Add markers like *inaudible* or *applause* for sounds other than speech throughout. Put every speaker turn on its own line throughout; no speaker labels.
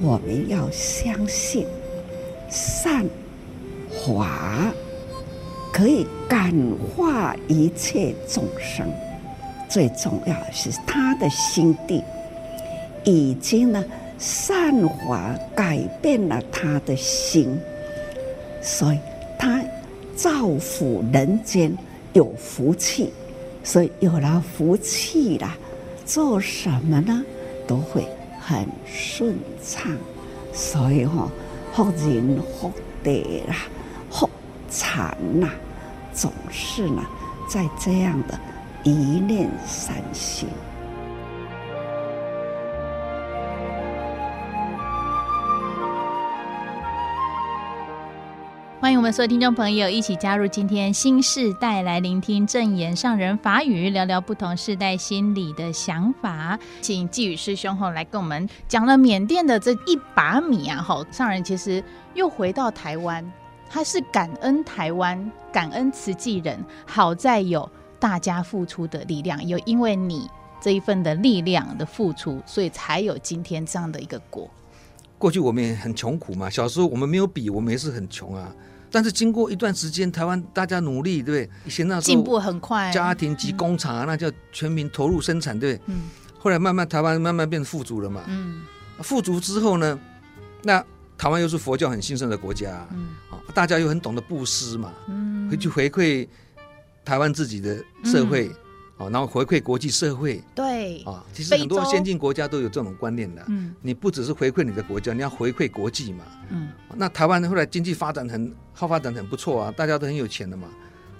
我们要相信善法可以感化一切众生。最重要的是他的心地已经呢，善法改变了他的心，所以他造福人间有福气，所以有了福气了，做什么呢都会很顺畅。所以哈，福人福地啦，福产呐，总是呢，在这样的。一念三心。
欢迎我们所有听众朋友一起加入今天新世代来聆听正言上人法语，聊聊不同世代心理的想法。请济雨师兄后来跟我们讲了缅甸的这一把米啊，吼，上人其实又回到台湾，他是感恩台湾，感恩慈济人，好在有。大家付出的力量，有因为你这一份的力量的付出，所以才有今天这样的一个果。
过去我们也很穷苦嘛，小时候我们没有笔，我们也是很穷啊。但是经过一段时间，台湾大家努力，对不对？以前那时候
进步很快，
家庭及工厂啊，嗯、那叫全民投入生产，对不对？嗯。后来慢慢台湾慢慢变富足了嘛。嗯。富足之后呢，那台湾又是佛教很兴盛的国家，嗯，大家又很懂得布施嘛，嗯，会去回馈。台湾自己的社会，嗯、然后回馈国际社会，
对
啊，其实很多先进国家都有这种观念的。嗯，你不只是回馈你的国家，你要回馈国际嘛。嗯，那台湾后来经济发展很好，发展很不错啊，大家都很有钱的嘛。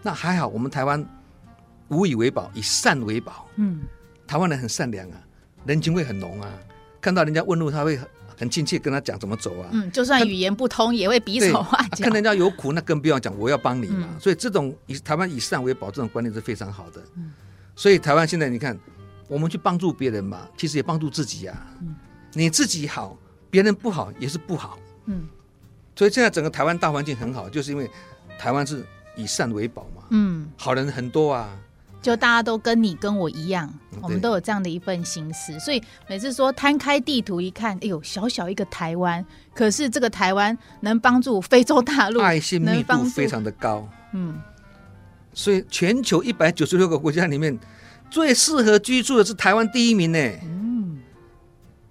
那还好，我们台湾无以为宝，以善为宝。嗯，台湾人很善良啊，人情味很浓啊，看到人家问路，他会。很亲切，跟他讲怎么走啊？嗯，
就算语言不通，也会比手画脚。
看人家有苦，那更不要讲，我要帮你嘛。嗯、所以这种以台湾以善为宝这种观念是非常好的。嗯、所以台湾现在你看，我们去帮助别人嘛，其实也帮助自己啊。嗯、你自己好，别人不好也是不好。嗯，所以现在整个台湾大环境很好，就是因为台湾是以善为宝嘛。嗯，好人很多啊。
就大家都跟你跟我一样，我们都有这样的一份心思，所以每次说摊开地图一看，哎呦，小小一个台湾，可是这个台湾能帮助非洲大陆，
爱心密度非常的高，嗯，所以全球一百九十六个国家里面，最适合居住的是台湾第一名呢，嗯，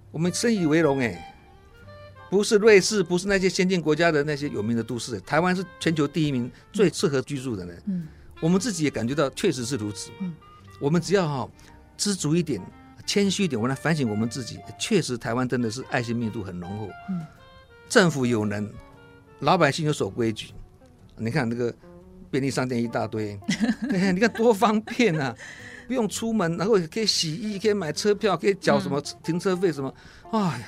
我们深以为荣哎，不是瑞士，不是那些先进国家的那些有名的都市，台湾是全球第一名，最适合居住的呢，嗯。我们自己也感觉到确实是如此。嗯，我们只要哈知足一点，谦虚一点，我们来反省我们自己。确实，台湾真的是爱心密度很浓厚。嗯，政府有能，老百姓有守规矩。你看那个便利商店一大堆，*laughs* 你看多方便啊！不用出门，然后可以洗衣，可以买车票，可以缴什么停车费什么。哎呀，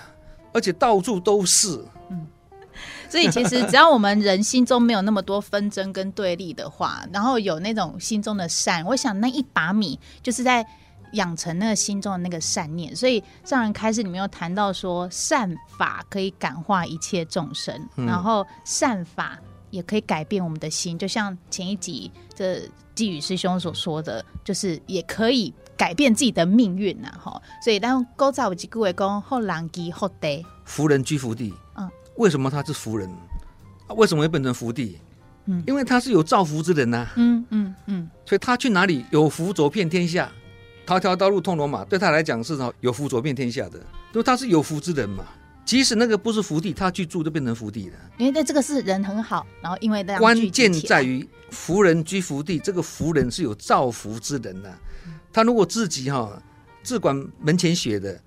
而且到处都是。嗯。
所以其实只要我们人心中没有那么多纷争跟对立的话，然后有那种心中的善，我想那一把米就是在养成那个心中的那个善念。所以上人开始里面有谈到说，善法可以感化一切众生，然后善法也可以改变我们的心。就像前一集这济雨师兄所说的，就是也可以改变自己的命运呐。哈，所以当古早有一句话讲，福人居后地，
福人居福地。嗯。为什么他是福人？为什么会变成福地？嗯，因为他是有造福之人呐、啊嗯。嗯嗯嗯，所以他去哪里有福走遍天下，条条道路通罗马，对他来讲是有福走遍天下的，因为他是有福之人嘛。即使那个不是福地，他去住就变成福地了。
因为那这个是人很好，然后因为
关键在于福人居福地，这个福人是有造福之人呐、啊。他如果自己哈自管门前雪的。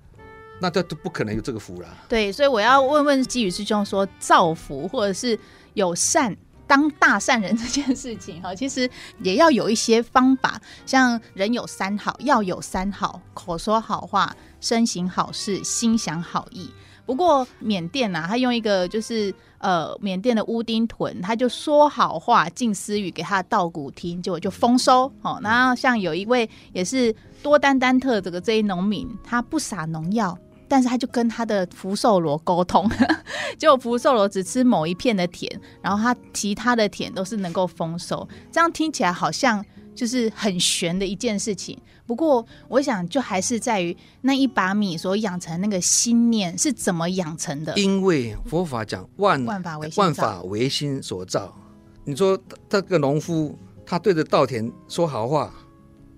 那他都不可能有这个福了。
对，所以我要问问济雨师兄说，造福或者是有善当大善人这件事情哈，其实也要有一些方法。像人有三好，要有三好：口说好话，身行好事，心想好意。不过缅甸啊，他用一个就是呃，缅甸的乌丁屯，他就说好话，静思语给他的稻谷听，结果就丰收。哦，然后像有一位也是多丹丹特这个这一农民，他不撒农药。但是他就跟他的福寿螺沟通，*laughs* 结果福寿螺只吃某一片的田，然后他其他的田都是能够丰收。这样听起来好像就是很玄的一件事情。不过，我想就还是在于那一把米所养成那个心念是怎么养成的。
因为佛法讲万
万法唯
万法唯心所造。你说这个农夫，他对着稻田说好话，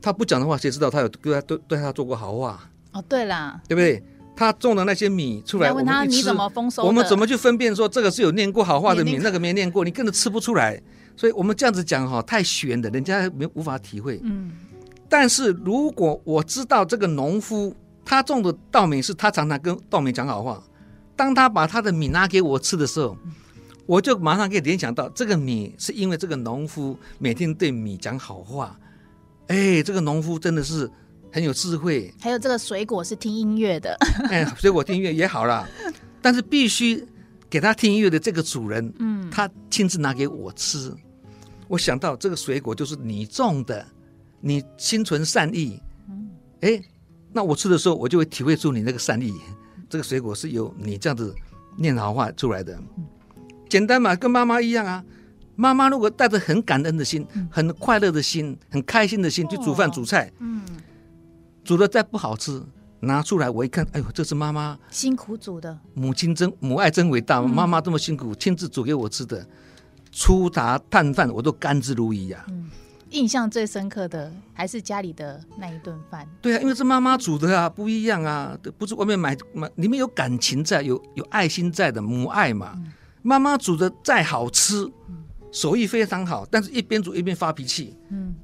他不讲的话，谁知道他有对他对对他做过好话？
哦，对啦，
对不对？他种的那些米出来，
问他你怎么丰收？
我们怎么去分辨说这个是有念过好话的米，那个没念过，你根本吃不出来。所以我们这样子讲哈，太玄的，人家没无法体会。嗯。但是如果我知道这个农夫他种的稻米是他常常跟稻米讲好话，当他把他的米拿给我吃的时候，我就马上可以联想到这个米是因为这个农夫每天对米讲好话。哎，这个农夫真的是。很有智慧，
还有这个水果是听音乐的，*laughs*
哎，水果听音乐也好啦，但是必须给他听音乐的这个主人，嗯，他亲自拿给我吃，我想到这个水果就是你种的，你心存善意，嗯，哎，那我吃的时候我就会体会出你那个善意，这个水果是由你这样子念好话出来的，简单嘛，跟妈妈一样啊，妈妈如果带着很感恩的心、很快乐的心、很开心的心去煮饭煮菜，嗯。煮的再不好吃，拿出来我一看，哎呦，这是妈妈
辛苦煮的。
母亲真母爱真伟大，嗯、妈妈这么辛苦，亲自煮给我吃的，粗茶淡饭我都甘之如饴呀、啊。
嗯，印象最深刻的还是家里的那一顿饭。
对啊，因为是妈妈煮的啊，不一样啊，不是外面买买，里面有感情在，有有爱心在的母爱嘛。嗯、妈妈煮的再好吃，手艺非常好，但是一边煮一边发脾气。嗯。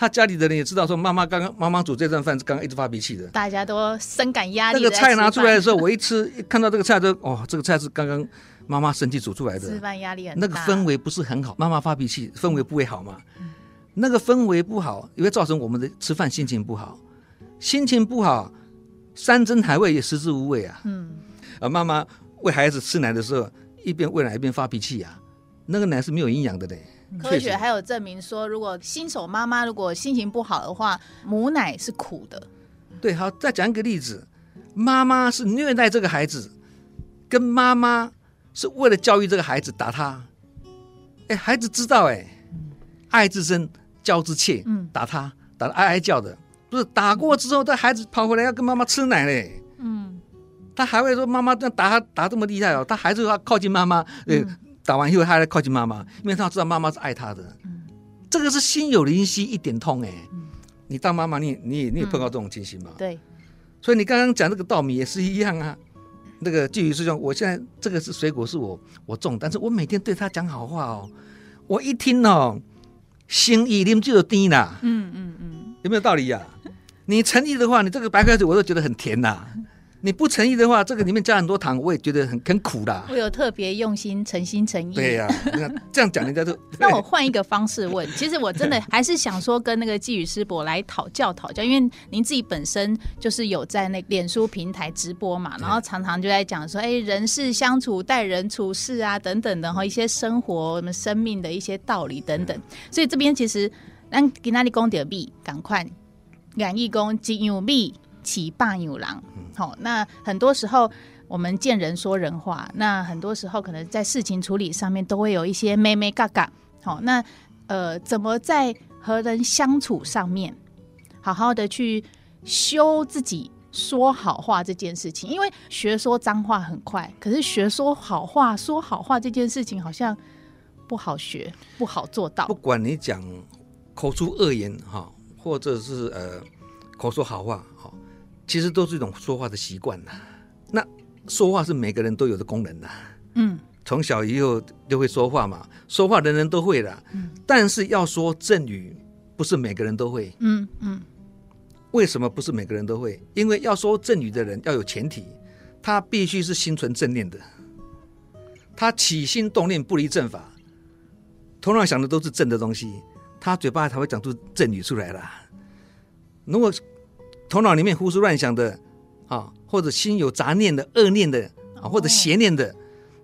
他家里的人也知道，说妈妈刚刚妈妈煮这顿饭是刚刚一直发脾气的，
大家都深感压力。
那个菜拿出来的时候，我一吃，一看到这个菜就哦，这个菜是刚刚妈妈生气煮出来的，
吃饭压力很大。
那个氛围不是很好，妈妈发脾气，氛围不会好嘛？嗯、那个氛围不好，也会造成我们的吃饭心情不好，心情不好，山珍海味也食之无味啊。嗯，啊妈妈喂孩子吃奶的时候，一边喂奶一边发脾气啊，那个奶是没有营养的嘞。
科学还有证明说，如果新手妈妈如果心情不好的话，母奶是苦的。
对，好，再讲一个例子，妈妈是虐待这个孩子，跟妈妈是为了教育这个孩子打他。哎，孩子知道哎，爱之深，教之切，嗯，打他，打得哀哀叫的，不是打过之后，这孩子跑回来要跟妈妈吃奶嘞。嗯，他还会说妈妈这样打他打这么厉害哦，他还是要靠近妈妈，嗯。打完以后，他还来靠近妈妈，因为他知道妈妈是爱他的。嗯、这个是心有灵犀一点通哎。嗯、你当妈妈，你你你也碰到这种情形吗？
嗯、对。
所以你刚刚讲这个稻米也是一样啊。那个鲫鱼师兄，我现在这个是水果，是我我种，但是我每天对他讲好话哦。我一听哦，心意里就有低啦。嗯嗯嗯，有没有道理呀、啊？你诚意的话，你这个白开水我都觉得很甜呐、啊。你不诚意的话，这个里面加很多糖，我也觉得很很苦的。
我有特别用心、诚心诚意。
对呀、啊，你看这样讲，人家就。*laughs*
那我换一个方式问，其实我真的还是想说，跟那个寄语师伯来讨教讨教，因为您自己本身就是有在那脸书平台直播嘛，然后常常就在讲说，哎，人事相处、待人处事啊等等的哈，一些生活、我们生命的一些道理等等。所以这边其实，咱给那里讲点币，赶快，愿意讲只有币。起霸有狼，好，那很多时候我们见人说人话，那很多时候可能在事情处理上面都会有一些咩咩嘎嘎，好，那呃，怎么在和人相处上面好好的去修自己说好话这件事情？因为学说脏话很快，可是学说好话、说好话这件事情好像不好学，不好做到。
不管你讲口出恶言哈，或者是呃口说好话。其实都是一种说话的习惯呐。那说话是每个人都有的功能呐。嗯，从小以后就会说话嘛，说话人人都会的。嗯，但是要说正语，不是每个人都会。嗯嗯。为什么不是每个人都会？因为要说正语的人要有前提，他必须是心存正念的，他起心动念不离正法，头脑想的都是正的东西，他嘴巴才会讲出正语出来啦。如果头脑里面胡思乱想的，啊，或者心有杂念的、恶念的，啊，或者邪念的，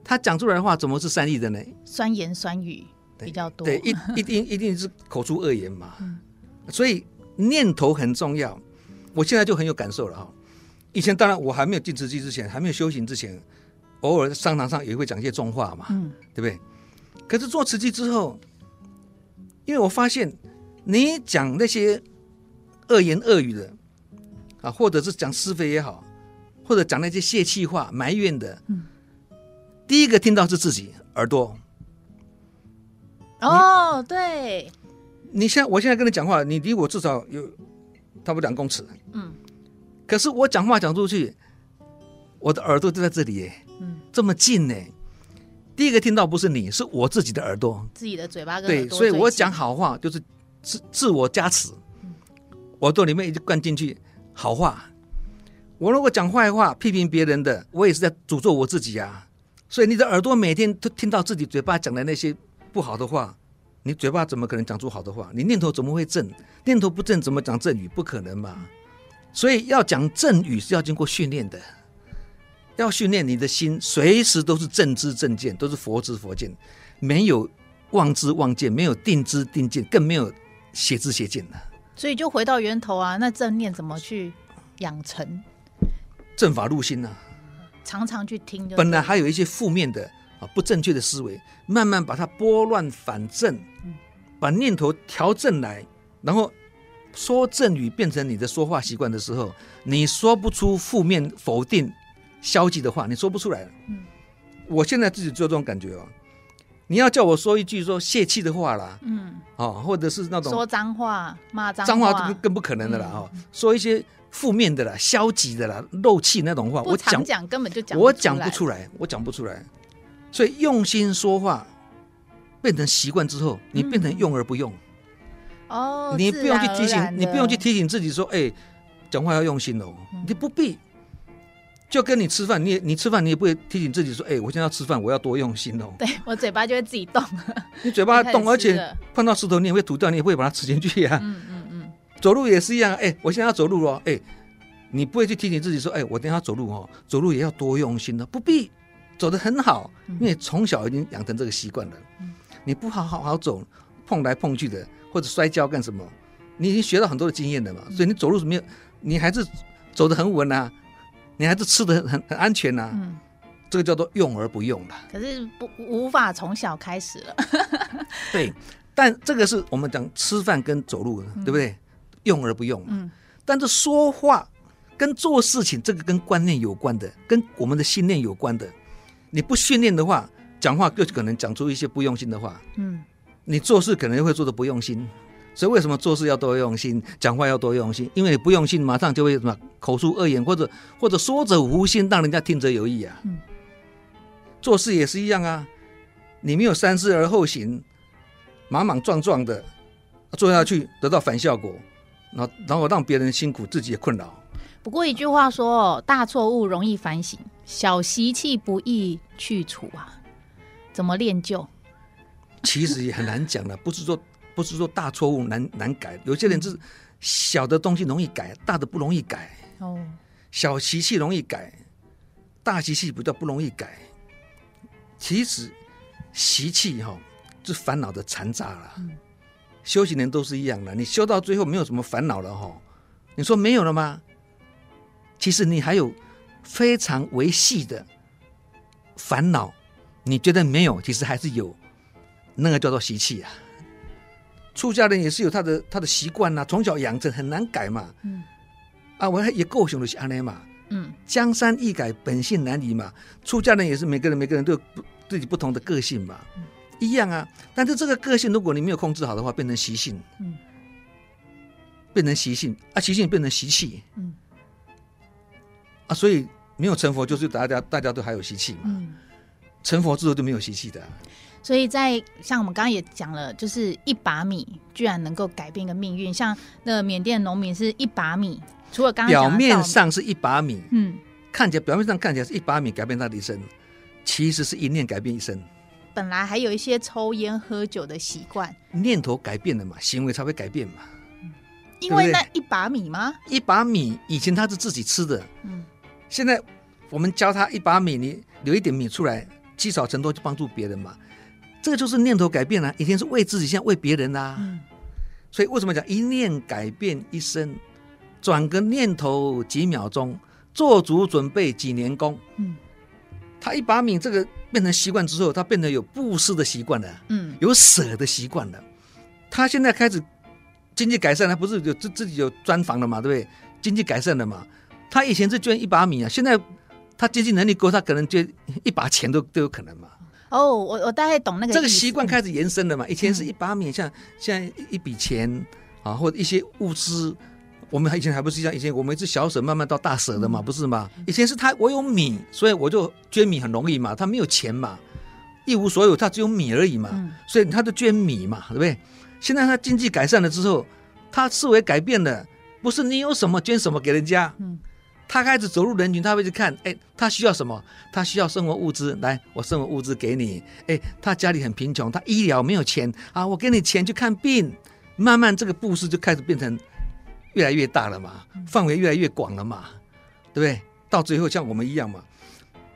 他讲出来的话怎么是善意的呢？
酸言酸语比较多，
对，一一定一定是口出恶言嘛。嗯、所以念头很重要。我现在就很有感受了哈。以前当然我还没有进慈济之前，还没有修行之前，偶尔在商场上也会讲一些重话嘛，嗯、对不对？可是做慈济之后，因为我发现你讲那些恶言恶语的啊，或者是讲是非也好，或者讲那些泄气话、埋怨的，嗯，第一个听到是自己耳朵。
哦，对，
你现我现在跟你讲话，你离我至少有差不多两公尺，嗯，可是我讲话讲出去，我的耳朵就在这里耶，嗯，这么近呢。第一个听到不是你，是我自己的耳朵，
自己的嘴巴跟
对，所以我讲好话就是自自我加持，耳朵里面一直灌进去好话。我如果讲坏话批评别人的，我也是在诅咒我自己啊。所以你的耳朵每天都听到自己嘴巴讲的那些不好的话，你嘴巴怎么可能讲出好的话？你念头怎么会正？念头不正怎么讲正语？不可能嘛。所以要讲正语是要经过训练的。要训练你的心，随时都是正知正见，都是佛知佛见，没有妄知妄见，没有定知定见，更没有邪知邪见了。
所以就回到源头啊，那正念怎么去养成？
正法入心啊，
常常去听。
本来还有一些负面的啊，不正确的思维，慢慢把它拨乱反正，把念头调正来，然后说正语变成你的说话习惯的时候，你说不出负面否定。消极的话你说不出来了。嗯，我现在自己就这种感觉哦。你要叫我说一句说泄气的话啦，嗯，哦，或者是那种
说脏话、骂脏话，
脏话更更不可能的啦哦。说一些负面的啦、消极的啦、漏气那种话，我讲
讲根本就讲
我讲不出来，我讲不出来。所以用心说话变成习惯之后，你变成用而不用。
哦，
你不用去提醒，你不用去提醒自己说，哎，讲话要用心哦，你不必。就跟你吃饭，你也你吃饭，你也不会提醒自己说：“哎、欸，我现在要吃饭，我要多用心哦。”
对，我嘴巴就会自己动。*laughs*
你嘴巴 *laughs* 动，而且碰到石头你也会吐掉，你也不会把它吃进去呀、啊。*laughs* 嗯嗯嗯。走路也是一样，哎、欸，我现在要走路哦，哎、欸，你不会去提醒自己说：“哎、欸，我等下要走路哦，走路也要多用心的。”不必，走得很好，因为从小已经养成这个习惯了。嗯、你不好好好走，碰来碰去的，或者摔跤干什么？你已经学到很多的经验了嘛，所以你走路是没有，你还是走得很稳啊。你还是吃的很很安全呐、啊，嗯，这个叫做用而不用了。
可是不无法从小开始了。*laughs*
对，但这个是我们讲吃饭跟走路，对不对？用而不用。嗯。但是说话跟做事情，这个跟观念有关的，跟我们的信念有关的。你不训练的话，讲话就可能讲出一些不用心的话。嗯。你做事可能会做的不用心。所以为什么做事要多用心，讲话要多用心？因为你不用心，马上就会什么口出恶言，或者或者说者无心，让人家听者有意啊。嗯。做事也是一样啊，你没有三思而后行，莽莽撞撞的做下去，得到反效果，然后然后让别人辛苦，自己也困扰。
不过一句话说，大错误容易反省，小习气不易去除啊。怎么练就？
其实也很难讲的，不是说。不是说大错误难难改，有些人是小的东西容易改，大的不容易改。哦，小习气容易改，大习气比较不容易改。其实习气哈是烦恼的残渣了。嗯、修行人都是一样的，你修到最后没有什么烦恼了哈？你说没有了吗？其实你还有非常维系的烦恼，你觉得没有，其实还是有，那个叫做习气啊。出家人也是有他的他的习惯呐，从小养成很难改嘛。嗯，啊，我也够熊的是安内嘛。嗯，江山易改，本性难移嘛。出家人也是每个人每个人都有自己不同的个性嘛。嗯，一样啊。但是这个个性，如果你没有控制好的话，变成习性。嗯，变成习性啊，习性变成习气。嗯，啊，所以没有成佛，就是大家大家都还有习气嘛。嗯，成佛之后就没有习气的。
所以在像我们刚刚也讲了，就是一把米居然能够改变一个命运。像那缅甸农民是一把米，除了刚刚
表面上是一把米，嗯，看起来表面上看起来是一把米改变他的一生，其实是一念改变一生。
本来还有一些抽烟喝酒的习惯，
念头改变了嘛，行为才会改变嘛。
因为那一把米吗？
一把米以前他是自己吃的，嗯，现在我们教他一把米，你留一点米出来，积少成多去帮助别人嘛。这个就是念头改变了，以前是为自己，现在为别人啦、啊。嗯、所以为什么讲一念改变一生，转个念头几秒钟，做足准备几年功。嗯，他一把米这个变成习惯之后，他变得有布施的习惯了。嗯，有舍的习惯了。他现在开始经济改善，他不是有自自己有专房了嘛，对不对？经济改善了嘛，他以前是捐一把米啊，现在他经济能力够，他可能捐一把钱都都有可能嘛。
哦，我我大概懂那个。
这个习惯开始延伸了嘛，以前是一把米，像现在一笔钱啊，或者一些物资。我们以前还不是像以前，我们是小舍慢慢到大舍的嘛，不是吗？以前是他我有米，所以我就捐米很容易嘛。他没有钱嘛，一无所有，他只有米而已嘛，所以他就捐米嘛，对不对？现在他经济改善了之后，他思维改变了，不是你有什么捐什么给人家，他开始走入人群，他会去看，哎，他需要什么？他需要生活物资，来，我生活物资给你。哎，他家里很贫穷，他医疗没有钱啊，我给你钱去看病，慢慢这个布施就开始变成。越来越大了嘛，范围越来越广了嘛，对不对？到最后像我们一样嘛，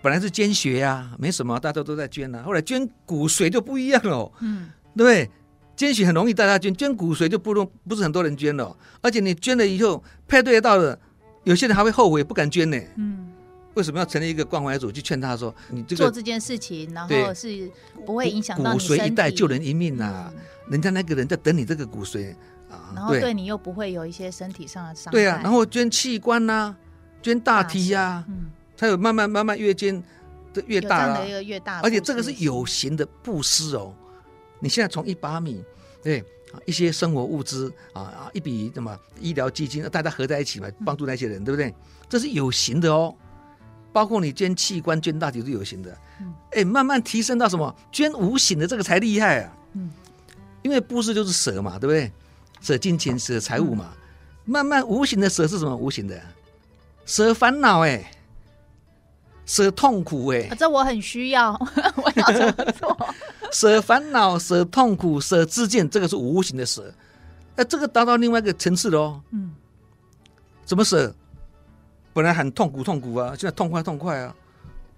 本来是捐血呀，没什么，大家都在捐啊。后来捐骨髓就不一样了，嗯，对不对？捐血很容易大家捐，捐骨髓就不容不是很多人捐了。而且你捐了以后配对到了，有些人还会后悔不敢捐呢。嗯，为什么要成立一个关怀组去劝他说，你这个
做这件事情，然后是不会影响到
骨髓一代救人一命呐、啊。人家那个人在等你这个骨髓啊。
然后对你又不会有一些身体上的伤害。
对啊，然后捐器官呐、啊，捐大体呀、啊，嗯，它有慢慢慢慢越捐的越大
越大，
而且这个是有形的布施哦。你现在从一把米，对，一些生活物资啊啊，一笔什么医疗基金，大家合在一起嘛，帮助那些人，嗯、对不对？这是有形的哦。包括你捐器官、捐大体是有形的，哎、嗯，慢慢提升到什么？捐无形的这个才厉害啊。嗯，因为布施就是舍嘛，对不对？舍金钱，舍财物嘛，慢慢无形的舍是什么？无形的舍烦恼哎，舍痛苦哎、啊，
这我很需要，*laughs* 我要怎么做？*laughs*
舍烦恼，舍痛苦，舍自见，这个是无形的舍。哎，这个达到另外一个层次喽。嗯，怎么舍？本来很痛苦痛苦啊，现在痛快痛快啊，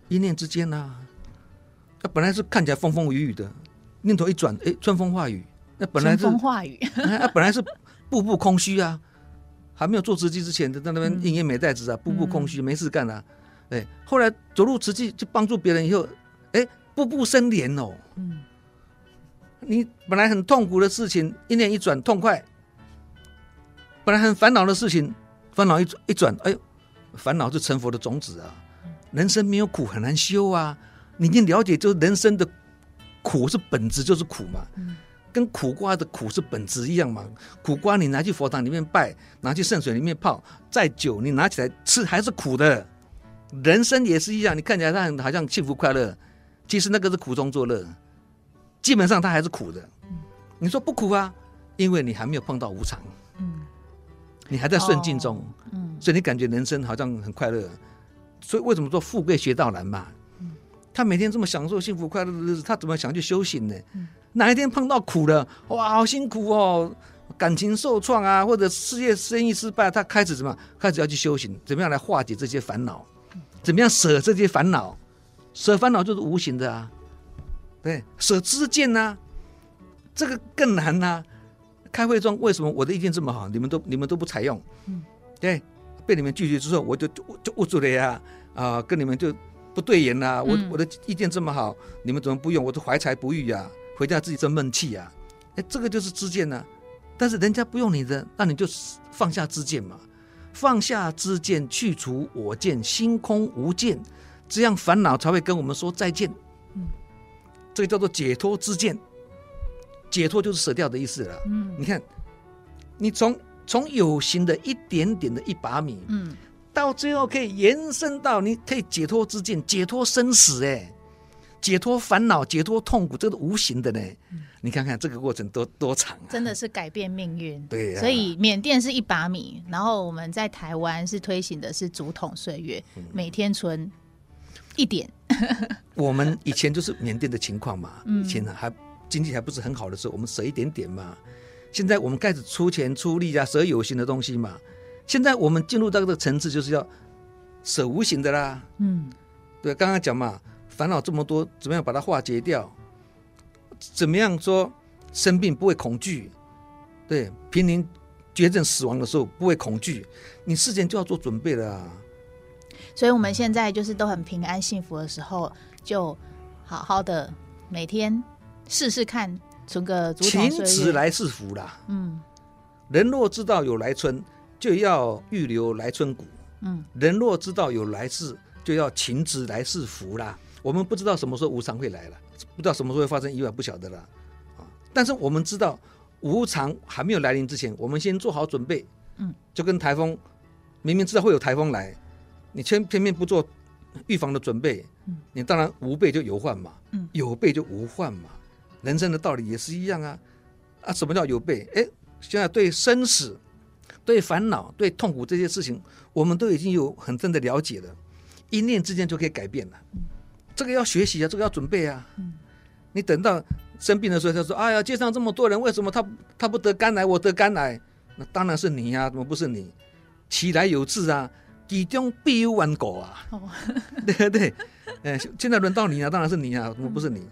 一念之间呐、啊。他本来是看起来风风雨雨的，念头一转，哎，春风化雨。那本来是
风化雨，
那 *laughs* 本来是步步空虚啊，还没有做慈济之前，在那边应验美代子啊，步步空虚，没事干啊。哎，后来走入慈济，就帮助别人以后，哎，步步生莲哦。嗯，你本来很痛苦的事情，一念一转痛快；本来很烦恼的事情，烦恼一一转，哎呦，烦恼是成佛的种子啊。人生没有苦很难修啊，你已经了解，就是人生的苦是本质，就是苦嘛。嗯跟苦瓜的苦是本质一样嘛？苦瓜你拿去佛堂里面拜，拿去圣水里面泡，再久你拿起来吃还是苦的。人生也是一样，你看起来他很好像幸福快乐，其实那个是苦中作乐，基本上他还是苦的。你说不苦啊？因为你还没有碰到无常，你还在顺境中，所以你感觉人生好像很快乐。所以为什么说富贵学道难嘛？他每天这么享受幸福快乐的日子，他怎么想去修行呢？哪一天碰到苦了，哇，好辛苦哦，感情受创啊，或者事业生意失败，他开始怎么开始要去修行？怎么样来化解这些烦恼？怎么样舍这些烦恼？舍烦恼就是无形的啊，对，舍知见呐，这个更难呐、啊。开会中为什么我的意见这么好，你们都你们都不采用？嗯对，被你们拒绝之后，我就就就无助了呀，啊，跟你们就不对眼呐。我我的意见这么好，你们怎么不用？我都怀才不遇呀。回家自己生闷气啊！哎，这个就是知见呐。但是人家不用你的，那你就放下知见嘛。放下之见，去除我见，心空无见，这样烦恼才会跟我们说再见。嗯，这个叫做解脱之见。解脱就是舍掉的意思了。嗯，你看，你从从有形的一点点的一把米，嗯，到最后可以延伸到你可以解脱之见，解脱生死，哎。解脱烦恼，解脱痛苦，这个无形的呢。嗯、你看看这个过程多多长，啊，
真的是改变命运。
对、啊，
所以缅甸是一把米，然后我们在台湾是推行的是竹筒岁月，嗯、每天存一点。*laughs*
我们以前就是缅甸的情况嘛，
嗯、
以前还经济还不是很好的时候，我们舍一点点嘛。现在我们开始出钱出力啊，舍有形的东西嘛。现在我们进入到这个层次，就是要舍无形的啦。
嗯，
对，刚刚讲嘛。烦恼这么多，怎么样把它化解掉？怎么样说生病不会恐惧？对，濒临绝症死亡的时候不会恐惧，你事前就要做准备了啊。
所以我们现在就是都很平安幸福的时候，就好好的每天试试看，存个竹筒岁月。
勤辞来是福啦。
嗯，
人若知道有来春，就要预留来春谷。嗯，人若知道有来世，就要勤植来世福啦。我们不知道什么时候无常会来了，不知道什么时候会发生意外，不晓得了啊。但是我们知道无常还没有来临之前，我们先做好准备。嗯，就跟台风，明明知道会有台风来，你偏偏偏不做预防的准备，嗯你当然无备就有患嘛。嗯，有备就无患嘛。人生的道理也是一样啊。啊，什么叫有备？哎，现在对生死、对烦恼、对痛苦这些事情，我们都已经有很深的了解了，一念之间就可以改变了。这个要学习啊，这个要准备啊。你等到生病的时候，他说：“哎呀，街上这么多人，为什么他他不得肝癌，我得肝癌？”那当然是你呀，怎么不是你？其来有自啊，其中必有顽固啊。*laughs* 对对对，哎，现在轮到你啊，当然是你啊，怎么不是你？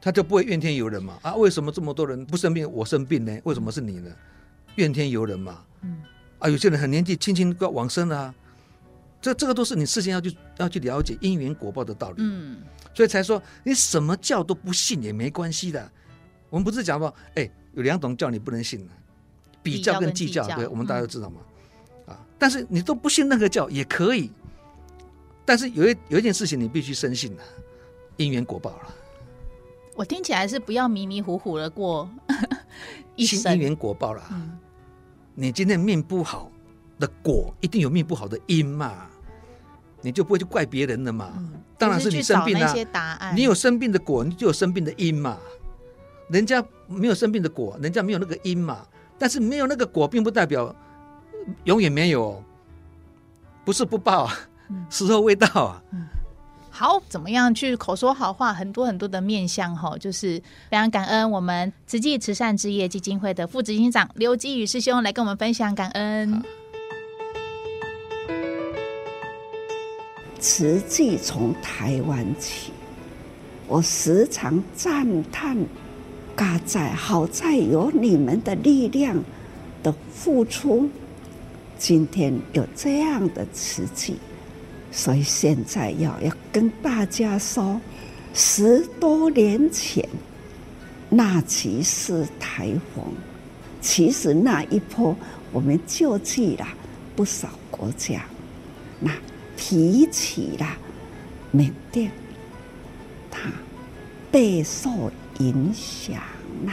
他就不会怨天尤人嘛？啊，为什么这么多人不生病，我生病呢？为什么是你呢？怨天尤人嘛？嗯，啊，有些人很年纪轻轻就要往生了啊，这这个都是你事先要去要去了解因缘果报的道理。嗯，所以才说你什么教都不信也没关系的。我们不是讲说，哎，有两种教你不能信的，比较跟计较，对，我们大家都知道嘛。嗯，啊，但是你都不信那个教也可以，但是有一有一件事情你必须深信的，因缘果报了。
我听起来是不要迷迷糊糊的过 *laughs* 一生，
因缘果报了。嗯、你今天命不好的果，一定有命不好的因嘛，你就不会去怪别人了嘛。嗯、当然是你生病了，你有生病的果，你就有生病的因嘛。人家没有生病的果，人家没有那个因嘛。但是没有那个果，并不代表永远没有，不是不报，嗯、时候未到啊。嗯
好，怎么样去口说好话？很多很多的面向哈，就是非常感恩我们慈济慈善事业基金会的副执行长刘基宇师兄来跟我们分享感恩。
慈济从台湾起，我时常赞叹，嘎在好在有你们的力量的付出，今天有这样的奇迹。所以现在要要跟大家说，十多年前那几次台风，其实那一波我们救济了不少国家，那提起了缅甸，它备受影响啦。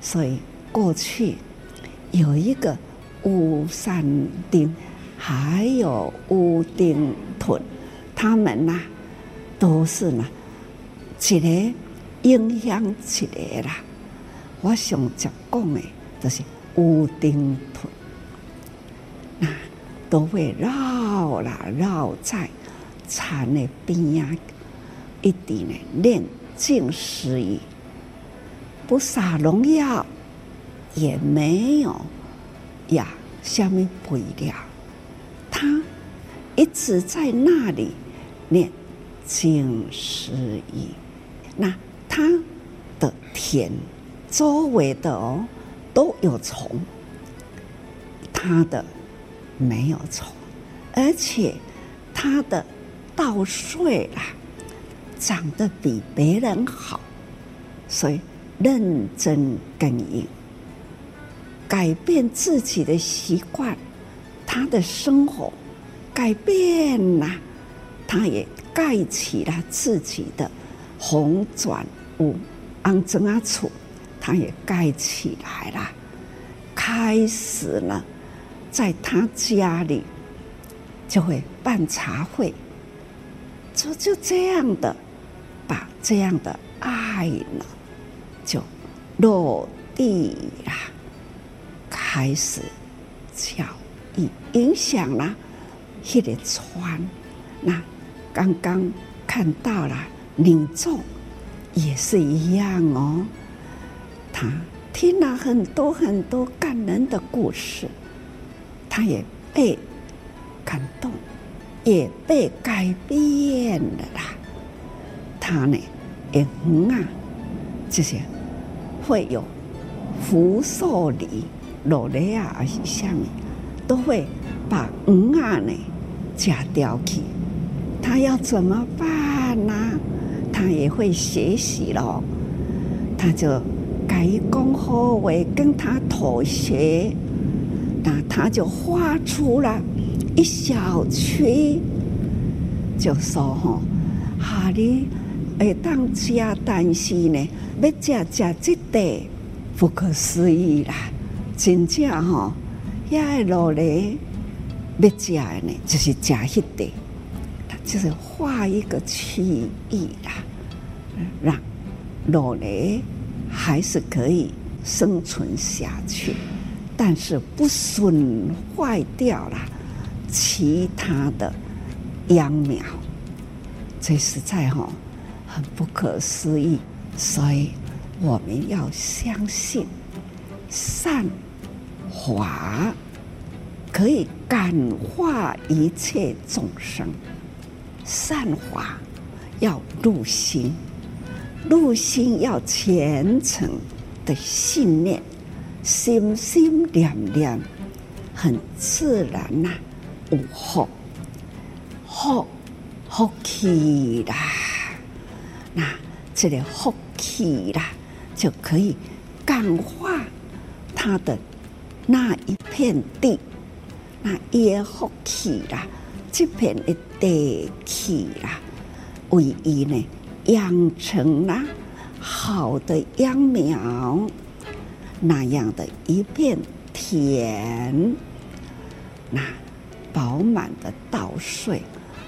所以过去有一个吴三丁。还有乌丁屯，他们呐、啊，都是呢，一个影响一个啦。我想讲讲的，就是乌丁屯，那都会绕啦绕在禅的边啊，一定呢念经施语，不撒农药，也没有呀，下面肥料。他一直在那里念经施语，那他的田周围的哦都有虫，他的没有虫，而且他的稻穗啊长得比别人好，所以认真耕耘，改变自己的习惯。他的生活改变了，他也盖起了自己的红砖屋、安装啊厝，他也盖起来了，开始了，在他家里就会办茶会，就就这样的把这样的爱呢，就落地了，开始教。影响了那个船，那刚刚看到了领众也是一样哦。他听了很多很多感人的故事，他也被感动，也被改变了啦。他呢，也嗯啊，这些会有福寿礼落来啊，还是下面。都会把鱼啊呢夹掉去，他要怎么办呢？他也会学习喽，他就改讲好话，跟他妥协，那他就画出了一小区，就说吼，哈哩会当吃，但是呢，要吃吃这个不可思议啦，真正吼，遐个路咧要吃的呢，就是吃迄个，就是画一个区域啦，让路咧。还是可以生存下去，但是不损坏掉了其他的秧苗，这实在哈很不可思议。所以我们要相信善华可以感化一切众生，善华要入心。入心要虔诚的信念，心心念念，很自然呐、有福，福福气啦，那这个福气啦，就可以感化他的那一片地，那也福气啦，这片的地气啦，为伊呢。养成了好的秧苗，那样的一片田，那饱满的稻穗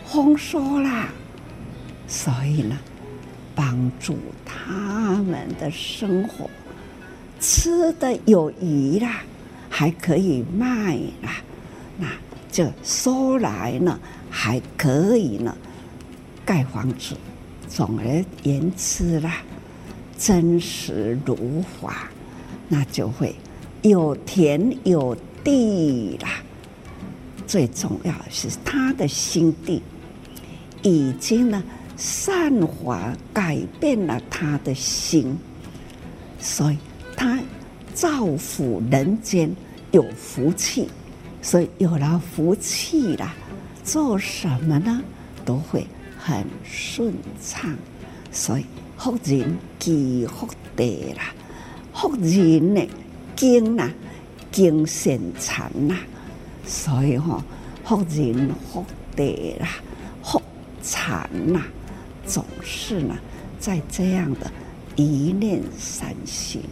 丰收啦，所以呢，帮助他们的生活吃的有余啦，还可以卖啦，那这收来呢，还可以呢，盖房子。总而言之啦，真实如法，那就会有田有地啦。最重要的是他的心地已经呢善化改变了他的心，所以他造福人间有福气，所以有了福气啦，做什么呢？都会。很顺畅，所以福人积福德啦，福人呢经啦经现禅呐，所以哈福人福德啦，福禅呐，总是呢在这样的一念三心。